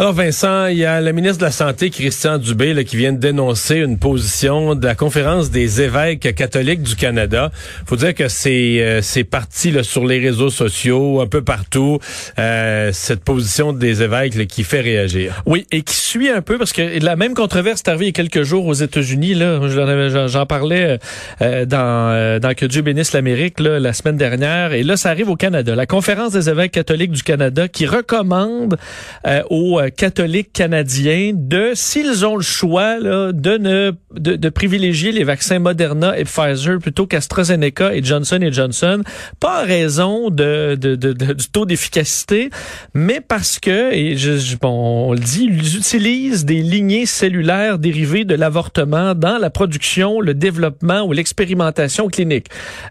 Alors Vincent, il y a le ministre de la Santé, Christian Dubé, là, qui vient de dénoncer une position de la conférence des évêques catholiques du Canada. faut dire que c'est euh, parti là, sur les réseaux sociaux, un peu partout, euh, cette position des évêques là, qui fait réagir. Oui, et qui suit un peu, parce que la même controverse est arrivée il y a quelques jours aux États-Unis. Là, J'en parlais euh, dans, euh, dans Que Dieu bénisse l'Amérique la semaine dernière, et là, ça arrive au Canada. La conférence des évêques catholiques du Canada qui recommande aux euh, catholiques canadiens de, s'ils ont le choix, là, de ne de, de, privilégier les vaccins Moderna et Pfizer plutôt qu'AstraZeneca et Johnson et Johnson, pas en raison de, de, de du taux d'efficacité, mais parce que, et je, bon, on le dit, ils utilisent des lignées cellulaires dérivées de l'avortement dans la production, le développement ou l'expérimentation clinique.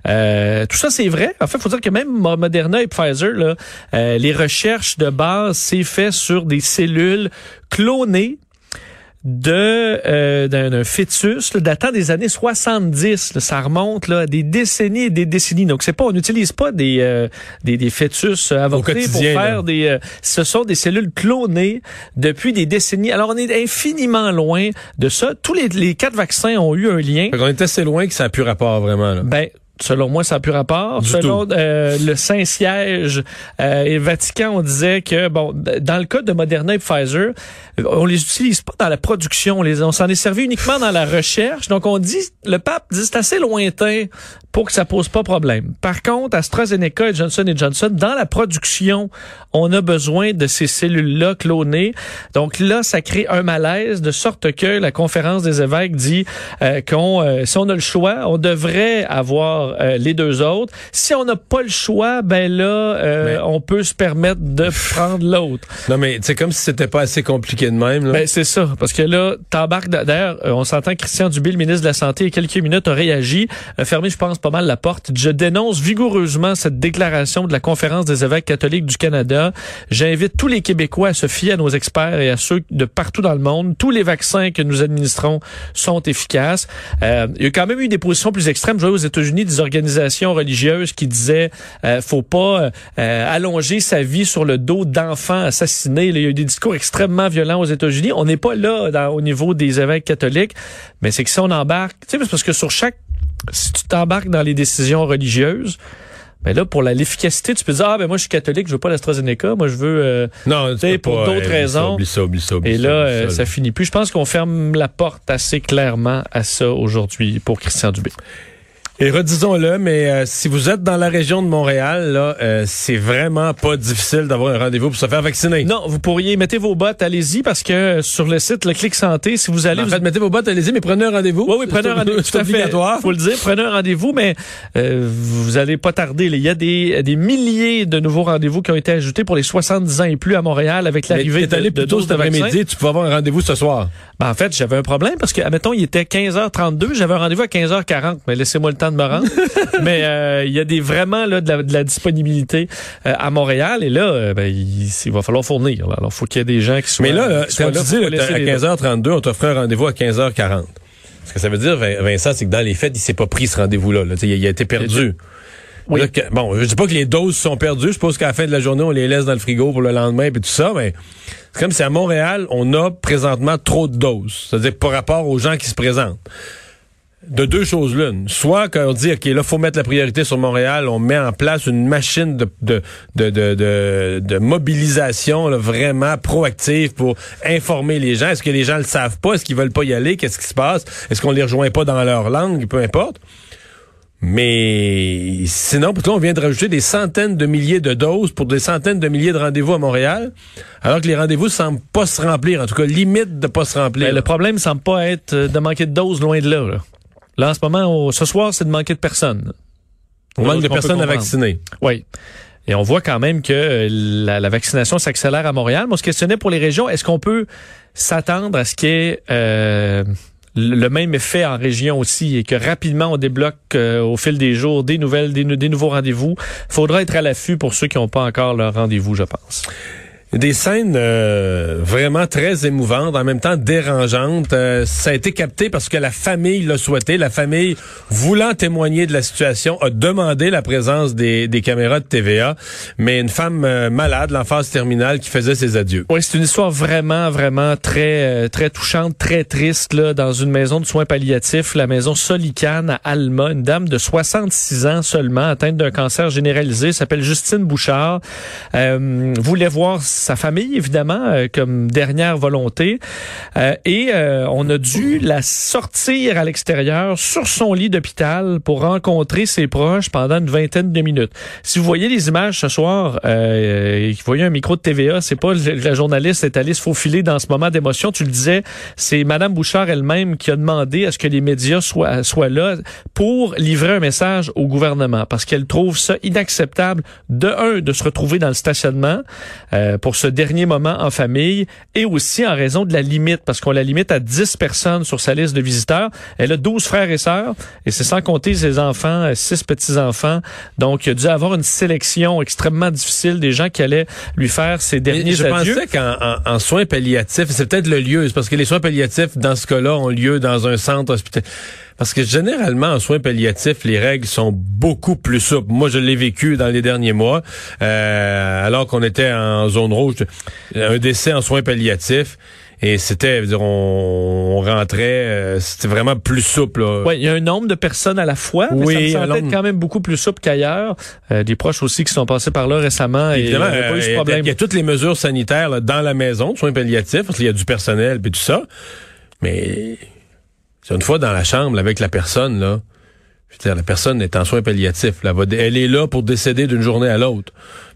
Euh, tout ça, c'est vrai. En fait, faut dire que même Moderna et Pfizer, là, euh, les recherches de base, c'est fait sur des cellules clonées de euh, d'un fœtus datant des années 70 ça remonte là des décennies et des décennies. Donc c'est pas on n'utilise pas des, euh, des, des fœtus avortés pour faire des euh, ce sont des cellules clonées depuis des décennies. Alors on est infiniment loin de ça. Tous les, les quatre vaccins ont eu un lien. On est assez loin que ça a plus rapport vraiment là. ben Selon moi, ça n'a plus rapport. Selon euh, le Saint-Siège euh, et Vatican, on disait que, bon, dans le cas de Moderna et Pfizer, on les utilise pas dans la production. On, les, on s'en est servi uniquement dans la recherche. Donc, on dit, le pape dit, c'est assez lointain pour que ça pose pas problème. Par contre, AstraZeneca et Johnson Johnson, dans la production, on a besoin de ces cellules-là clonées. Donc là, ça crée un malaise de sorte que la conférence des évêques dit euh, qu'on, euh, si on a le choix, on devrait avoir euh, les deux autres. Si on n'a pas le choix, ben là, on peut se permettre de prendre l'autre. Non, mais c'est comme si c'était pas assez compliqué de même. Là. Ben c'est ça, parce que là, t'embarques. D'ailleurs, on s'entend Christian Dubé, le ministre de la Santé, il y a quelques minutes a réagi, a fermé, je pense pas mal la porte. Je dénonce vigoureusement cette déclaration de la Conférence des évêques catholiques du Canada. J'invite tous les Québécois à se fier à nos experts et à ceux de partout dans le monde. Tous les vaccins que nous administrons sont efficaces. Euh, il y a quand même eu des positions plus extrêmes. Je vois aux États-Unis des organisations religieuses qui disaient euh, faut pas euh, allonger sa vie sur le dos d'enfants assassinés. il y a eu des discours extrêmement violents aux États-Unis. On n'est pas là au niveau des évêques catholiques, mais c'est que si on embarque, tu sais, parce que sur chaque si tu t'embarques dans les décisions religieuses, ben là, pour l'efficacité, tu peux dire, ah, ben moi, je suis catholique, je veux pas l'AstraZeneca, moi, je veux, euh, non, pour d'autres raisons. Ça, oublie ça, Et là, euh, ça, finit plus. Je pense qu'on ferme la porte assez clairement à ça aujourd'hui pour Christian Dubé. Et redisons-le, mais euh, si vous êtes dans la région de Montréal, là, euh, c'est vraiment pas difficile d'avoir un rendez-vous pour se faire vacciner. Non, vous pourriez mettez vos bottes, allez-y, parce que sur le site le Clic Santé, si vous allez, en fait, mettez vos bottes, allez-y, mais prenez un rendez-vous. Oui, oui, prenez un rendez-vous. Tout à fait. Faut le dire, prenez un rendez-vous, mais euh, vous allez pas tarder. Il y a des, des milliers de nouveaux rendez-vous qui ont été ajoutés pour les 70 ans et plus à Montréal avec l'arrivée de, allé de, de cet après-midi. Tu peux avoir un rendez-vous ce soir. Ben, en fait, j'avais un problème parce que, admettons, il était 15h32, j'avais un rendez-vous à 15h40, mais laissez-moi le temps de me rendre. mais euh, il y a des vraiment là de la, disponibilité euh, à Montréal et là euh, ben, il, va falloir fournir. Alors faut qu'il y ait des gens qui soient Mais là, tu dis à 15h32, on t'offre un rendez-vous à 15h40. Ce que ça veut dire Vincent, c'est que dans les faits, il s'est pas pris ce rendez-vous-là. Il, a été perdu. Oui. bon, je dis pas que les doses sont perdues. Je suppose qu'à la fin de la journée, on les laisse dans le frigo pour le lendemain et tout ça, mais c'est comme si à Montréal, on a présentement trop de doses. C'est-à-dire par rapport aux gens qui se présentent de deux choses l'une. Soit qu'on dit, OK, là, faut mettre la priorité sur Montréal, on met en place une machine de, de, de, de, mobilisation vraiment proactive pour informer les gens. Est-ce que les gens le savent pas? Est-ce qu'ils veulent pas y aller? Qu'est-ce qui se passe? Est-ce qu'on les rejoint pas dans leur langue? Peu importe. Mais sinon, pourtant, on vient de rajouter des centaines de milliers de doses pour des centaines de milliers de rendez-vous à Montréal, alors que les rendez-vous semblent pas se remplir, en tout cas, limite de pas se remplir. Ben, le problème semble pas être de manquer de doses loin de là. là. Là, en ce moment, ce soir, c'est de manquer de personnes. On manque de personnes à vacciner. Oui. Et on voit quand même que euh, la, vaccination s'accélère à Montréal. Moi, on se questionnait pour les régions, est-ce qu'on peut s'attendre à ce qu'il y ait euh, le même effet en région aussi et que rapidement on débloque euh, au fil des jours des nouvelles, des, des nouveaux rendez-vous? Faudra être à l'affût pour ceux qui n'ont pas encore leur rendez-vous, je pense. Des scènes euh, vraiment très émouvantes, en même temps dérangeantes. Euh, ça a été capté parce que la famille l'a souhaité. La famille, voulant témoigner de la situation, a demandé la présence des, des caméras de TVA. Mais une femme euh, malade, l'enfance terminale, qui faisait ses adieux. Oui, c'est une histoire vraiment, vraiment très, très touchante, très triste, là, dans une maison de soins palliatifs, la maison Solicane à Alma. Une dame de 66 ans seulement, atteinte d'un cancer généralisé, s'appelle Justine Bouchard. voulait voir sa famille, évidemment, euh, comme dernière volonté. Euh, et euh, on a dû la sortir à l'extérieur sur son lit d'hôpital pour rencontrer ses proches pendant une vingtaine de minutes. Si vous voyez les images ce soir, euh, vous voyez un micro de TVA, c'est pas la journaliste est allée se faufiler dans ce moment d'émotion. Tu le disais, c'est Madame Bouchard elle-même qui a demandé à ce que les médias soient, soient là pour livrer un message au gouvernement parce qu'elle trouve ça inacceptable de un de se retrouver dans le stationnement euh, ce dernier moment en famille et aussi en raison de la limite, parce qu'on la limite à 10 personnes sur sa liste de visiteurs. Elle a 12 frères et sœurs et c'est sans compter ses enfants, 6 petits-enfants. Donc, il a dû avoir une sélection extrêmement difficile des gens qui allaient lui faire ses derniers je adieux. Je pensais qu'en en, soins palliatifs, c'est peut-être le lieu, parce que les soins palliatifs, dans ce cas-là, ont lieu dans un centre hospitalier. Parce que généralement, en soins palliatifs, les règles sont beaucoup plus souples. Moi, je l'ai vécu dans les derniers mois, euh, alors qu'on était en zone rouge. Un décès en soins palliatifs. Et c'était, on, rentrait, euh, c'était vraiment plus souple. Oui, il y a un nombre de personnes à la fois, mais oui, ça me semble quand même beaucoup plus souple qu'ailleurs. Euh, des proches aussi qui sont passés par là récemment et a pas eu ce problème. Il y a toutes les mesures sanitaires dans la maison, de soins palliatifs, parce qu'il y a du personnel et tout ça. Mais une fois dans la chambre avec la personne, là, je veux dire, la personne est en soins palliatifs. Là, elle est là pour décéder d'une journée à l'autre.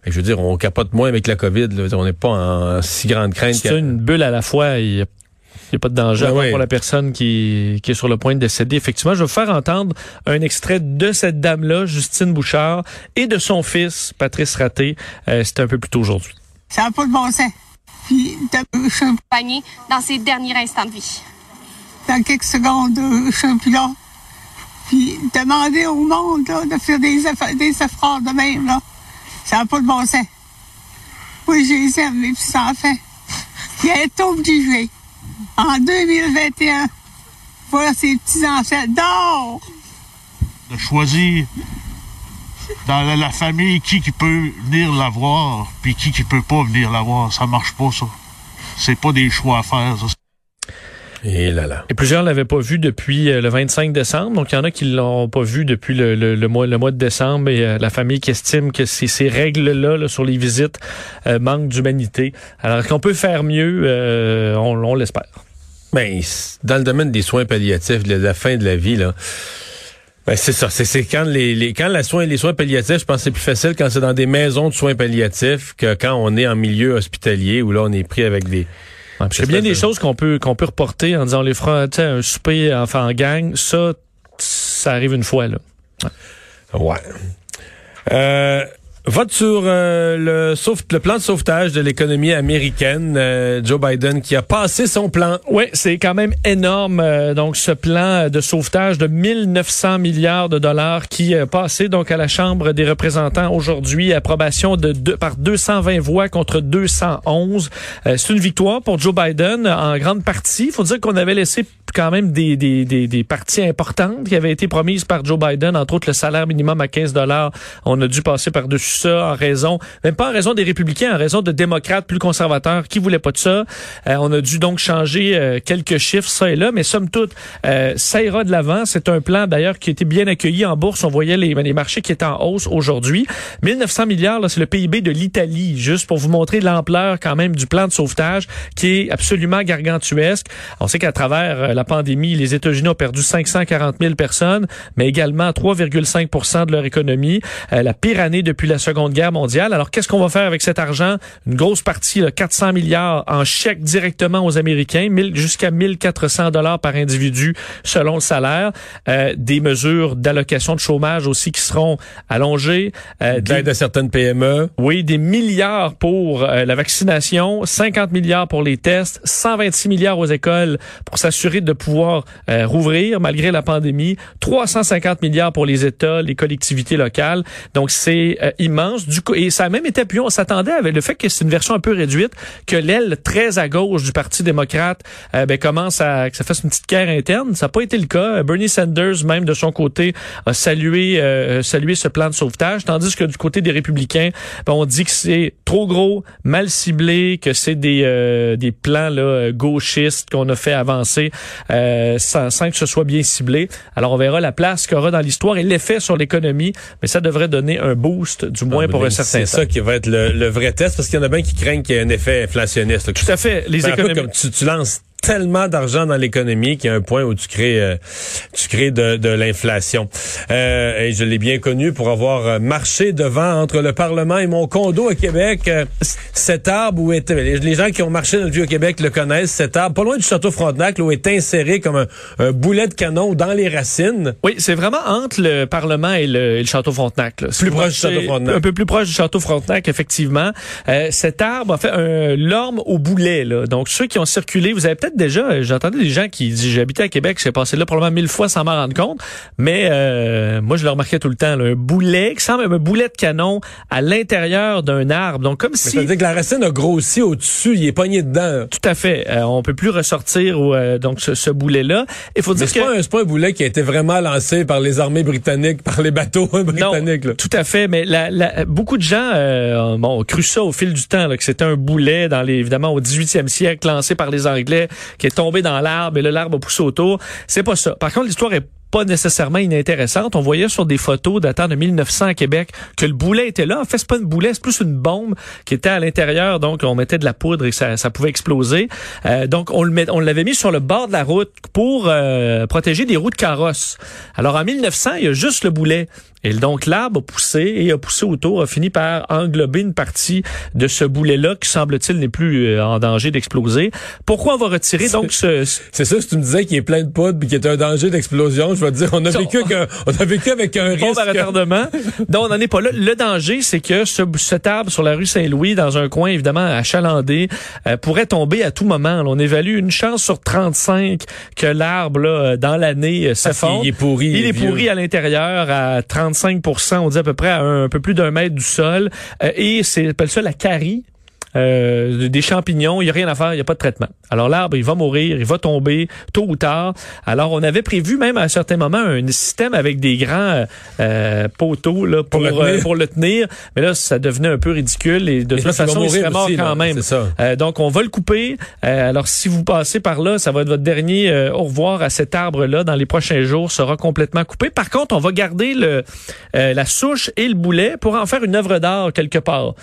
Je veux dire, on capote moins avec la COVID. on n'est pas en, si grande crainte. C'est une bulle à la fois. Il n'y a, pas de danger ben pour la personne qui, qui est sur le point de décéder. Effectivement, je vais vous faire entendre un extrait de cette dame-là, Justine Bouchard, et de son fils, Patrice Raté. Euh, C'était un peu plus tôt aujourd'hui. Ça n'a pas de bon sens. Puis, je suis dans ses derniers instants de vie dans quelques secondes, je suis plus là. Puis demander au monde de faire des, des efforts de même, là, ça n'a pas de bon sens. Oui, j'ai les aime, mes petits-enfants. Il est obligé, en 2021, voir ses petits-enfants dehors. De choisir dans la, famille qui, qui peut venir la voir, puis qui qui peut pas venir la voir. Ça marche pas, ça. C'est pas des choix à faire, ça. Et là là. Et plusieurs l'avaient pas vu depuis euh, le 25 décembre. Donc il y en a qui l'ont pas vu depuis le, le, mois le mois de décembre et euh, la famille qui estime que ces, ces règles là, sur les visites euh, manquent d'humanité. Alors qu'on peut faire mieux, on, on l'espère. Ben dans le domaine des soins palliatifs, de la fin de la vie là. Ben c'est ça, c'est quand les, les, quand la soin, les soins palliatifs, je pense que c'est plus facile quand c'est dans des maisons de soins palliatifs que quand on est en milieu hospitalier où là on est pris avec des a bien des choses qu'on peut qu'on peut reporter en disant les fera un souper enfin en gang, ça ça arrive une fois là. Ouais. ouais. Euh, Vote sur euh, le, le plan de sauvetage de l'économie américaine. Euh, Joe Biden qui a passé son plan. Oui, c'est quand même énorme. Euh, donc, ce plan de sauvetage de 1900 milliards de dollars qui est passé donc à la Chambre des représentants aujourd'hui. Approbation de, de par 220 voix contre 211. c'est une victoire pour Joe Biden en grande partie. Il faut dire qu'on avait laissé quand même des, des, des, parties importantes qui avaient été promises par Joe Biden, entre autres le salaire minimum à 15 dollars. On a dû passer par-dessus ça en raison, même pas en raison des républicains, en raison de démocrates plus conservateurs qui voulaient pas de ça. Euh, on a dû donc changer euh, quelques chiffres, ça et là, mais somme toute, euh, ça ira de l'avant. C'est un plan d'ailleurs qui été bien accueilli en bourse. On voyait les, les marchés qui étaient en hausse aujourd'hui. 1900 milliards, c'est le PIB de l'Italie, juste pour vous montrer l'ampleur quand même du plan de sauvetage qui est absolument gargantuesque. On sait qu'à travers la pandémie, les États-Unis ont perdu 540 000 personnes, mais également 3,5 de leur économie. Euh, la pire année depuis la Seconde Guerre mondiale. Alors, qu'est-ce qu'on va faire avec cet argent? Une grosse partie, là, 400 milliards en chèques directement aux Américains, jusqu'à 1400 dollars par individu selon le salaire. Euh, des mesures d'allocation de chômage aussi qui seront allongées. Euh, D'aide à certaines PME. Oui, des milliards pour euh, la vaccination, 50 milliards pour les tests, 126 milliards aux écoles pour s'assurer de de pouvoir euh, rouvrir malgré la pandémie. 350 milliards pour les États, les collectivités locales. Donc c'est euh, immense. Du coup, et ça a même été appuyé. On s'attendait avec le fait que c'est une version un peu réduite, que l'aile très à gauche du Parti démocrate euh, ben, commence à que ça fasse une petite guerre interne. Ça n'a pas été le cas. Bernie Sanders, même de son côté, a salué salué ce plan de sauvetage, tandis que du côté des républicains, ben, on dit que c'est trop gros, mal ciblé, que c'est des des plans là gauchistes qu'on a fait avancer euh, sans, que ce soit bien ciblé. Alors on verra la place qu'il aura dans l'histoire et l'effet sur l'économie, mais ça devrait donner un boost, du moins ah, pour un certain temps. C'est ça qui va être le, vrai test, parce qu'il y en a bien qui craignent qu'il y ait un effet inflationniste. Tout à fait. Les ben, économies... tu, tu lances tellement d'argent dans l'économie qu'il y a un point où tu crées euh, tu crées de, de l'inflation. Euh, et je l'ai bien connu pour avoir euh, marché devant entre le Parlement et mon condo à Québec. Euh, cet arbre où était les gens qui ont marché dans le vieux Québec le connaissent. Cet arbre, pas loin du château Frontenac, où est inséré comme un, boulet de canon dans les racines. Oui, c'est vraiment entre le Parlement et le, château Frontenac. Là. Plus proche du château Frontenac. Un peu plus proche du château Frontenac, effectivement. cet arbre a fait un l'orme au boulet. Là. Donc ceux qui ont circulé, vous avez peut-être déjà, euh, j'entendais des gens qui disent, j'habitais à Québec, j'ai passé là probablement mille fois sans m'en rendre compte, mais euh, moi je le remarquais tout le temps, un boulet qui semble un boulet de canon à l'intérieur d'un arbre. Donc comme si... Ça veut dire que la racine a grossi au-dessus, il est pogné dedans. Tout à fait. Euh, on peut plus ressortir donc ce, boulet-là. Il faut dire c'est que... c'est pas un boulet qui a été vraiment lancé par les armées britanniques, par les bateaux britanniques. Non, tout à fait, mais la, beaucoup de gens bon, ont cru ça au fil du temps, là, que c'était un boulet dans les, évidemment au 18e siècle lancé par les Anglais, qui est tombé dans l'arbre et le l'arbre a poussé autour. C'est pas ça. Par contre, l'histoire est pas nécessairement inintéressante. On voyait sur des photos datant de 1900 à Québec que le boulet était là. En fait, c'est pas une boulet, c'est plus une bombe qui était à l'intérieur. Donc, on mettait de la poudre et ça, ça pouvait exploser. Euh, donc, on le met, on l'avait mis sur le bord de la route pour euh, protéger des roues de carrosse. Alors, en 1900, il y a juste le boulet. Et donc l'arbre a poussé et a poussé autour, a fini par englober une partie de ce boulet-là qui semble-t-il n'est plus euh, en danger d'exploser. Pourquoi on va retirer donc ce... C'est ça, si tu me disais qu'il est plein de poudre et qu'il est un danger d'explosion, je vais te dire, on a vécu avec un, on a vécu avec un risque. à retardement. donc on n'en est pas là. Le danger, c'est que ce, cet arbre sur la rue Saint-Louis, dans un coin évidemment achalandé, euh, pourrait tomber à tout moment. on évalue une chance sur 35 que l'arbre là, dans l'année euh, s'effondre. Il est pourri. Il, est pourri à l'intérieur à 30 35 on dit à peu près à un, peu plus d'un mètre du sol. Euh, et c'est appelle ça la carie. Euh, des champignons, il n'y a rien à faire, il n'y a pas de traitement. Alors l'arbre, il va mourir, il va tomber tôt ou tard. Alors on avait prévu même à un certain moment un système avec des grands euh, poteaux là, pour, pour, le tenir, mais là ça devenait un peu ridicule et de toute façon il serait mort quand même. donc on va le couper. alors si vous passez par là, ça va être votre dernier au revoir à cet arbre là dans les prochains jours sera complètement coupé. Par contre, on va garder le la souche et le boulet pour en faire une œuvre d'art quelque part.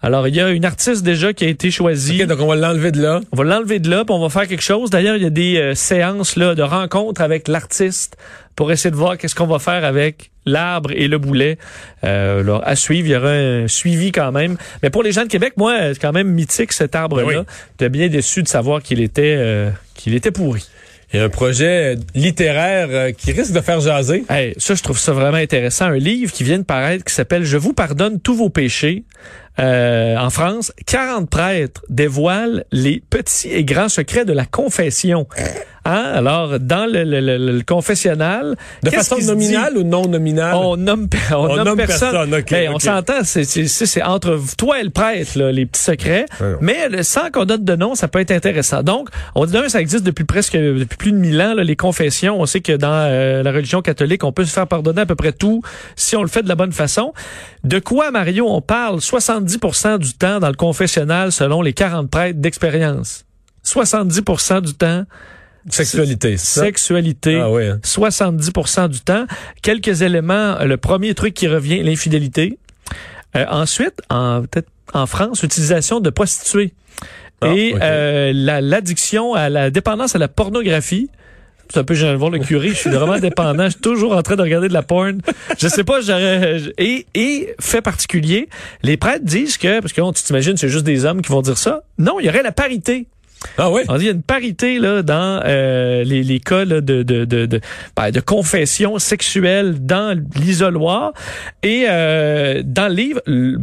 Alors, il y a une artiste déjà qui a été choisie. donc on va l'enlever de là. On va l'enlever de là, puis on va faire quelque chose. D'ailleurs, il y a des euh, séances là de rencontres avec l'artiste pour essayer de voir qu'est-ce qu'on va faire avec l'arbre et le boulet. Euh, à suivre, il y aura un suivi quand même. Mais pour les gens de Québec, moi, c'est quand même mythique cet arbre-là. Ben J'étais bien déçu de savoir qu'il était euh, qu'il était pourri. Il y a un projet littéraire euh, qui risque de faire jaser. Hey, ça, je trouve ça vraiment intéressant. Un livre qui vient de paraître qui s'appelle Je vous pardonne tous vos péchés. Euh, en France, 40 prêtres dévoilent les petits et grands secrets de la confession. Hein? Alors, dans le, le, le, confessionnal... De façon nominale ou non nominale? On nomme, on, nomme, personne. Ben, on s'entend, c'est entre toi et le prêtre, là, les petits secrets. Mais sans qu'on donne de nom, ça peut être intéressant. Donc, on dit d'un, ça existe depuis presque depuis plus de mille ans, là, les confessions. On sait que dans euh, la religion catholique, on peut se faire pardonner à peu près tout si on le fait de la bonne façon. De quoi, Mario, on parle 70 du temps dans le confessionnal selon les 40 prêtres d'expérience? 70% du temps Sexualité. Sexualité. Ah, oui. 70% hein. du temps. Quelques éléments. Le premier truc qui revient, l'infidélité. Euh, ensuite, en, peut-être en France, l'utilisation de prostituées. Ah, et euh, l'addiction à la dépendance à la pornographie. C'est un peu, je viens de voir le curé, je suis vraiment dépendant, je suis toujours en train de regarder de la porn. Je sais pas, j'aurais... Et, et, fait particulier, les prêtres disent que, parce que tu t'imagines, c'est juste des hommes qui vont dire ça. Non, il y aurait la parité. Ah oui? On dit il y a une parité là dans euh, les, les cas de, de, de, de, ben, de confession sexuelle dans l'isoloir. Et euh, dans le livre,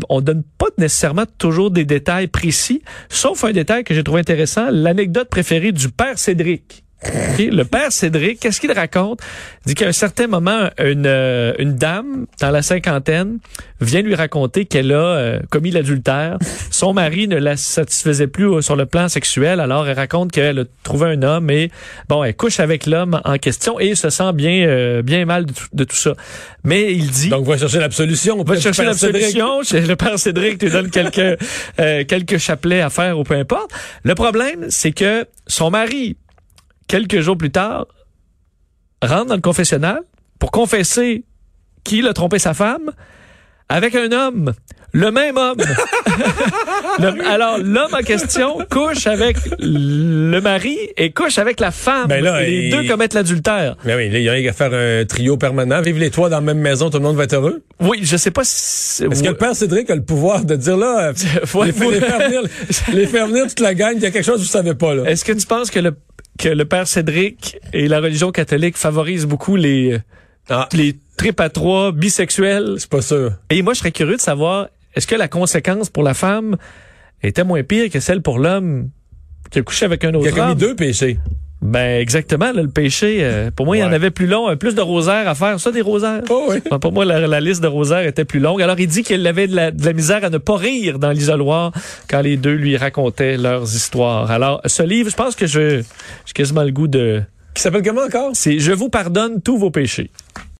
on donne pas nécessairement toujours des détails précis, sauf un détail que j'ai trouvé intéressant, l'anecdote préférée du père Cédric. Le père Cédric, qu'est-ce qu'il raconte? Il dit qu'à un certain moment, une, euh, une dame dans la cinquantaine vient lui raconter qu'elle a euh, commis l'adultère. Son mari ne la satisfaisait plus euh, sur le plan sexuel, alors elle raconte qu'elle a trouvé un homme et bon, elle couche avec l'homme en question et se sent bien bien mal de tout, ça. Mais il dit donc va chercher l'absolution. Va chercher l'absolution. Le père Cédric te donne quelques quelques chapelets à faire ou peu importe. Le problème, c'est que son mari quelques jours plus tard, rentre dans le confessionnal pour confesser qu'il a trompé sa femme avec un homme, le même homme. alors, l'homme en question couche avec le mari et couche avec la femme. Ben les deux commettent l'adultère. Ben oui, il y a qu'à faire un trio permanent. Vivent les trois dans la même maison, tout le monde va être heureux. Oui, je sais pas si... Est-ce que le père Cédric a le pouvoir de dire là, les, faire venir, les faire venir toute la gang, il y a quelque chose que vous savez pas là? Est-ce que tu penses que le que le père Cédric et la religion catholique favorisent beaucoup les ah. les tripes à trois bisexuels. C'est pas sûr. Et moi, je serais curieux de savoir, est-ce que la conséquence pour la femme était moins pire que celle pour l'homme qui a couché avec un autre homme? Qui a commis deux péchés. Ben exactement, le péché. Euh, pour moi, il y en avait plus long, euh, plus de rosaires à faire. Ça, des rosaires? Oh, oui. pour moi, la, liste de rosaires était plus longue. Alors, il dit qu'il avait de la, de la, misère à ne pas rire dans l'isoloir quand les deux lui racontaient leurs histoires. Alors, ce livre, je pense que je j'ai quasiment le goût de. Qui s'appelle comment encore? C'est Je vous pardonne tous vos péchés.